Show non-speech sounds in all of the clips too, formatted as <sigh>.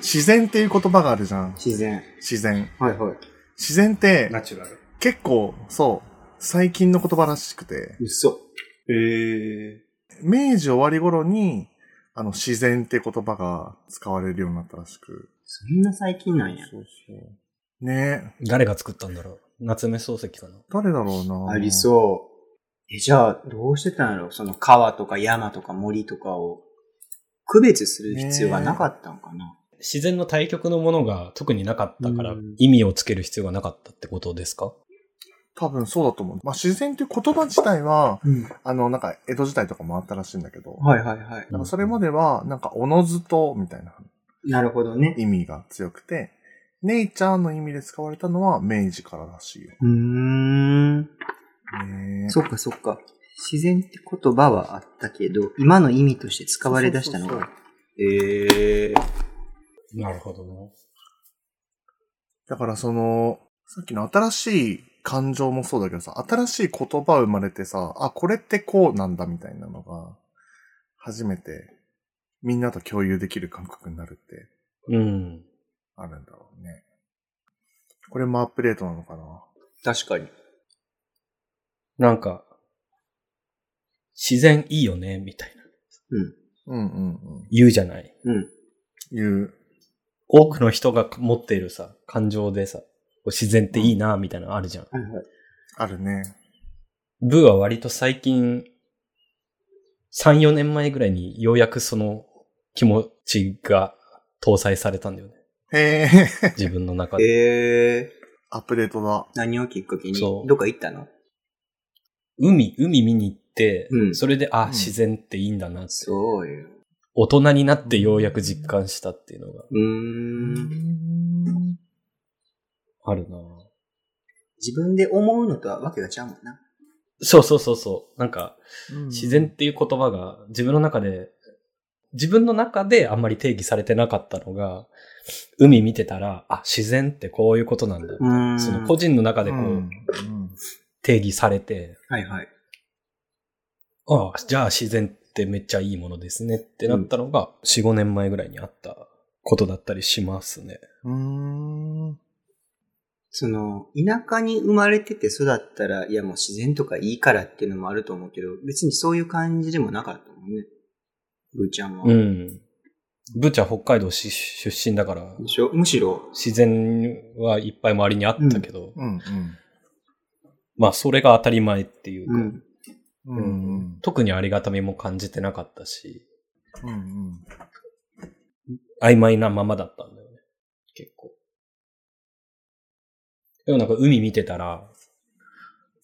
自然っていう言葉があるじゃん。自然。自然。はいはい。自然ってナチュラル。結構、そう、最近の言葉らしくて、嘘。へえ。明治終わり頃に、あの、自然って言葉が使われるようになったらしく。そんな最近なんや。そうそう。ねえ、誰が作ったんだろう？夏目漱石かな？誰だろうなありそう。え、じゃあ、どうしてたんやろ？その川とか山とか森とかを区別する必要がなかったんかな、自然の対極のものが特になかったからうん意味をつける必要がなかったってことですか？多分そうだと思う。まあ、自然っていう言葉自体は、うん。あの、なんか、江戸時代とかもあったらしいんだけど、はいはいはい。なんかそれまでは、なんか、おのずと、みたいななるほどね。意味が強くて、ネイチャーの意味で使われたのは明治かららしいよ。うーん。ねえそっかそっか。自然って言葉はあったけど、今の意味として使われ出したのそうそうが。ええなるほどね。だからその、さっきの新しい感情もそうだけどさ、新しい言葉生まれてさ、あ、これってこうなんだみたいなのが、初めてみんなと共有できる感覚になるってうん。あるんだろうね。これもアップデートなのかな？確かに。なんか、自然いいよね、みたいな。うん。うんうんうん。言うじゃない。うん。言う。多くの人が持っているさ、感情でさ、自然っていいな、みたいなのあるじゃん。はいはい。あるね。ブーは割と最近、3、4年前ぐらいにようやくその気持ちが搭載されたんだよね。へえ、自分の中で。ええアップデートだ。何をきっかけに？そうどっか行ったの？海、海見に行って、うんそれで、あ、うん自然っていいんだなって。そうよ。大人になってようやく実感したっていうのがうーん。あるな自分で思うのとはわけがちゃうもんな。そうそうそうそう。なんか、うん自然っていう言葉が自分の中で、自分の中であんまり定義されてなかったのが、海見てたら、あ、自然ってこういうことなんだ。その個人の中でこう、定義されて、はいはい。ああ、じゃあ自然ってめっちゃいいものですねってなったのが、4、5年前ぐらいにあったことだったりしますね。うーん。その、田舎に生まれてて育ったら、いやもう自然とかいいからっていうのもあると思うけど、別にそういう感じでもなかったもんね。ブーちゃんは。うん。ブチャ北海道し出身だから、でしょ？むしろ、自然はいっぱい周りにあったけど、うんうん。まあそれが当たり前っていうか、うん。うんうん。特にありがたみも感じてなかったし、うんうん。曖昧なままだったんだよね。結構。でもなんか海見てたら、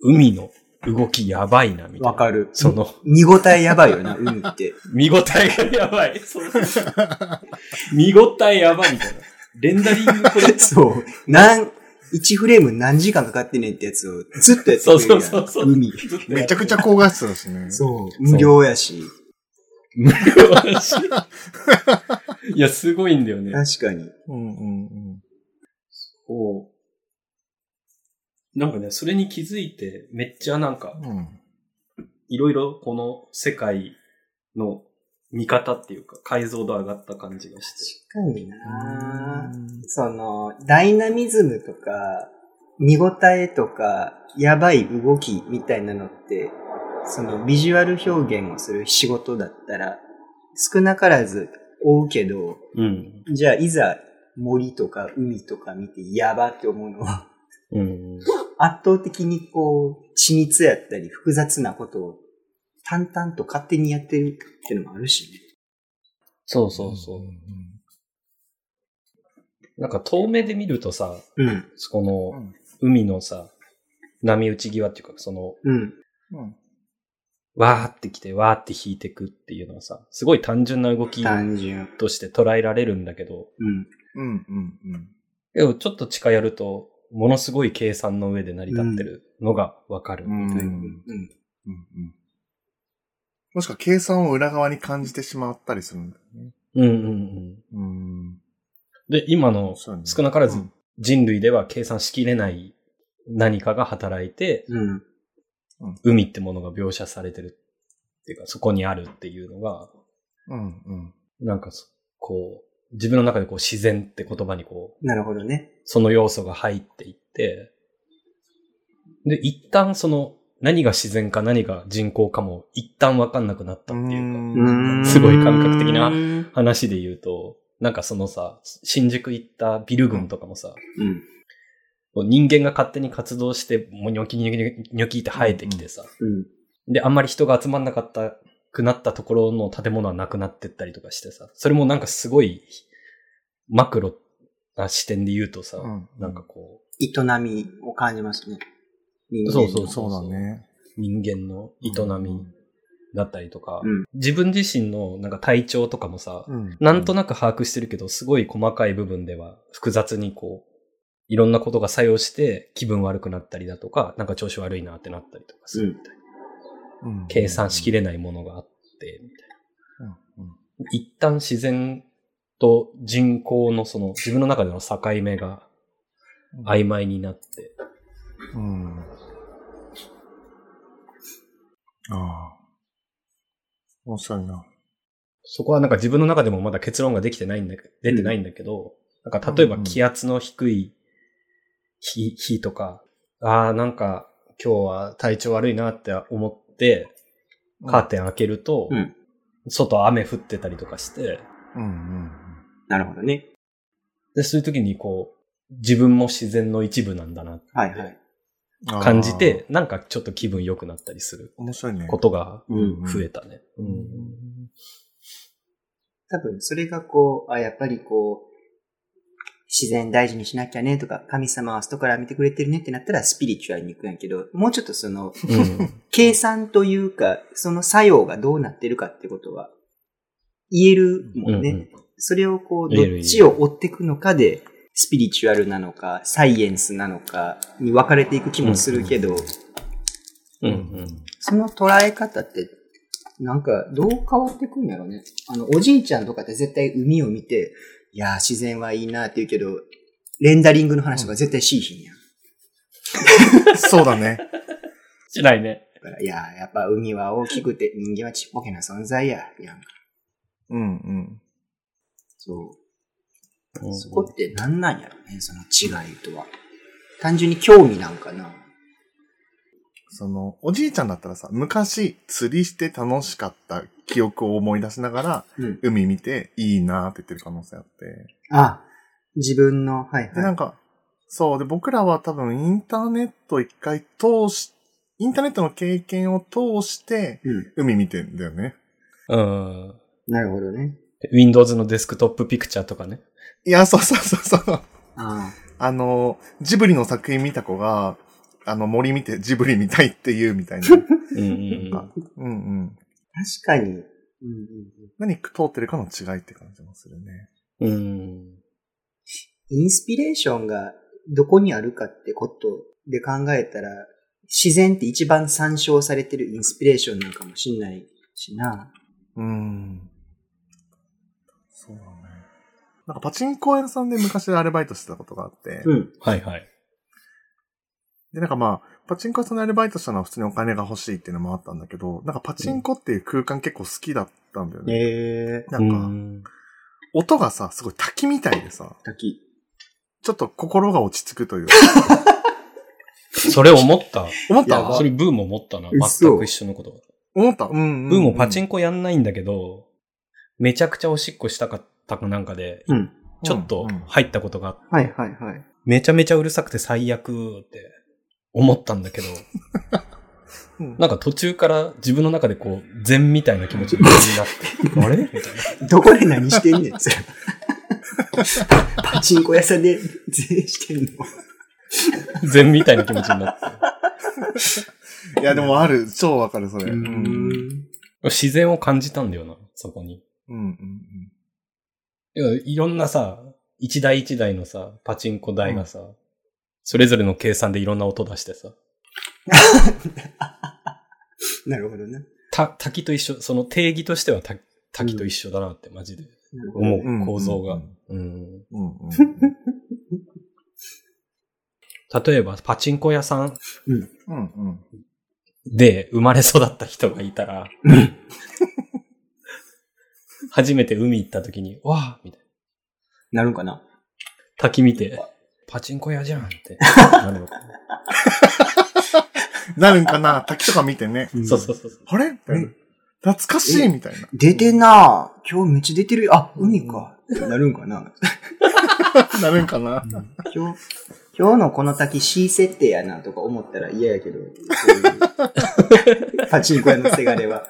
海の動きやばいな、みたいな。わかる。その、見応えやばいよな、海って。<laughs> 見応えがやばい。そう <laughs> 見応えやばいみたいな。レンダリングこれ、そう。なん、1フレーム何時間かかってねんってやつをずっとやってくれるやん。そうそうそうそう海。めちゃくちゃ高画質だしね。そう。無料やし。無料だし。<laughs> いや、すごいんだよね。確かに。うんうんうん。こう。なんかね、それに気づいて、めっちゃなんか、うん。いろいろこの世界の見方っていうか、解像度上がった感じがして。確かになその、ダイナミズムとか、見応えとか、やばい動きみたいなのって、そのビジュアル表現をする仕事だったら、少なからず追うけど、うん。じゃあいざ森とか海とか見てやばって思うのは、うん。圧倒的にこう、緻密やったり複雑なことを淡々と勝手にやってるっていうのもあるしね。そうそうそう。なんか遠目で見るとさ、うん。こうのん海のさ、波打ち際っていうか、その、うん。うん。わーってきて、わーって引いてくっていうのはさ、すごい単純な動き単純。として捉えられるんだけど、うん。うんうんうん。でもちょっと近寄ると、ものすごい計算の上で成り立ってるのがわかる。うんうん。うん。うんうん。もしくは計算を裏側に感じてしまったりするんだよね。うんうんうん。うん。で、今の少なからずうん人類では計算しきれない何かが働いて、うん。海ってものが描写されてるっていうか、そこにあるっていうのが、うんうん。なんかそ、こう、自分の中でこう自然って言葉にこう、なるほどね。その要素が入っていって、で、一旦その何が自然か何が人工かも一旦わかんなくなったっていうか、んすごい感覚的なうん。話で言うと、なんかそのさ、新宿行ったビル群とかもさ、うん。人間が勝手に活動して、もうニョキニョキニョキって生えてきてさ、うん。で、あんまり人が集まんなかったくなったところの建物はなくなってったりとかしてさ、それもなんかすごいマクロな視点で言うとさ、うんなんかこ営みを感じますね。人間そうそうそうだね。う、人間の営みだったりとか、うん。自分自身のなんか体調とかもさ、うんなんとなく把握してるけど、すごい細かい部分では複雑にこう、いろんなことが作用して気分悪くなったりだとか、なんか調子悪いなってなったりとかするみたいな。うん計算しきれないものがあって、みたいな。うんうん一旦自然と人工のその自分の中での境目が曖昧になって、うん。ああ。面白いな。そこはなんか自分の中でもまだ結論ができてないんだけ出てないんだけど、なんか例えば気圧の低い日、日とか、ああ、なんか今日は体調悪いなって思って、カーテン開けると、うん外雨降ってたりとかして、うんうんなるほどね。で、そういう時にこう、自分も自然の一部なんだなってはいはい。うん。感じて、なんかちょっと気分良くなったりする面白いね。ことがうん増えたね。うん多分、それがこう、あ、やっぱりこう、自然大事にしなきゃねとか、神様は外から見てくれてるねってなったらスピリチュアルに行くんやけど、もうちょっとその、うん <laughs> 計算というか、その作用がどうなってるかってことは、言えるもんね。うんうんそれをこう、どっちを追っていくのかで、スピリチュアルなのか、サイエンスなのかに分かれていく気もするけど、うんうんその捉え方って、なんか、どう変わってくんやろね。あの、おじいちゃんとかって絶対海を見て、いやー、自然はいいなって言うけど、レンダリングの話とか絶対しいひんやん。<laughs> そうだね。しないね。だから、いやー、やっぱ海は大きくて人間はちっぽけな存在や、やんか。うんうん。そう。そこって何なんやろね、その違いとは。単純に興味なんかな。その、おじいちゃんだったらさ、昔釣りして楽しかった記憶を思い出しながら、うん。海見ていいなって言ってる可能性あって。あ、自分の、はいで、なはんか、そう。で、僕らは多分インターネット一回通し、インターネットの経験を通して。海見てんだよね。うん。なるほどね。Windows のデスクトップピクチャーとかね。いや、そうそうそうそう。ああの、ジブリの作品見た子が、あの、森見てジブリ見たいって言うみたいな。<laughs> うんうん。確かに。うんうんうん。何通ってるかの違いって感じもするね。うん。うん。インスピレーションがどこにあるかってことで考えたら、自然って一番参照されてるインスピレーションなんかもしんないしな。うん。そうだね。なんかパチンコ屋さんで昔アルバイトしてたことがあって、うん。はいはい。で、なんかまあ、パチンコ屋さんでアルバイトしたのは普通にお金が欲しいっていうのもあったんだけど、なんかパチンコっていう空間結構好きだったんだよね。えなんか、うん音がさ、すごい滝みたいでさ、ー、滝。ちょっと心が落ち着くという。<laughs> それ思った？思った？それブーも思ったな。嘘全く一緒のこと。思った？うん、うん。ブーもパチンンコやんないんだけど、めちゃくちゃおしっこしたかったかなんかで、うん。ちょっと入ったことがあって、はいはいはい。めちゃめちゃうるさくて最悪って思ったんだけど、うんなんか途中から自分の中でこう、禅みたいな気持ちになって、<laughs> あれ？みたいな。どこで何してんねん、それ。パチンコ屋さんで税してんの？禅みたいな気持ちになって。いや、でもある。超わかる、それ。自然を感じたんだよな、そこに。うん、うん、いやいろんなさ、一台一台のさ、パチンコ台がさ、それぞれの計算でいろんな音出してさ、<laughs> なるほどね。た、滝と一緒、その定義としてはた滝と一緒だなってマジで思うんう構造が。うんうんうん。うん、うん。例えば、パチンコ屋さんうん。うん、うん。で生まれ育った人がいたら、初めて海行った時に、わあみたいなるんかな滝見て、パチンコ屋じゃんって。なるのかなるんかな滝とか見てね。なそうそうそうそう。あれ？懐かしいみたいな。出てんなぁ今日めっちゃ出てるよ。あ、海か。なるんかな <laughs> なるんかな今日、今日のこの滝 C 設定やなとか思ったら嫌やけど、<laughs> パチンコ屋のせがれは。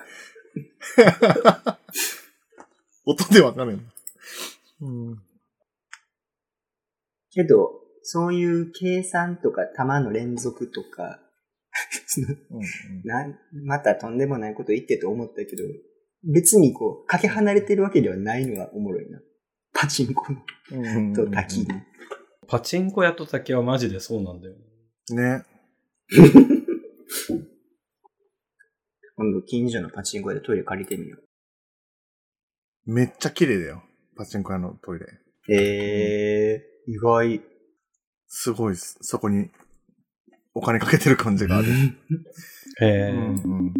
<laughs> 音でわかる。うん。けど、そういう計算とか玉の連続とか、なんまたとんでもないこと言ってと思ったけど、別にこう、かけ離れてるわけではないのがおもろいな。パチンコうんと滝に。パチンコ屋と滝はマジでそうなんだよ。ね。<laughs> 今度近所のパチンコ屋でトイレ借りてみよう。めっちゃ綺麗だよ。パチンコ屋のトイレ。えー、意外。すごいっす。そこにお金かけてる感じがある。<laughs> へえ、うんうん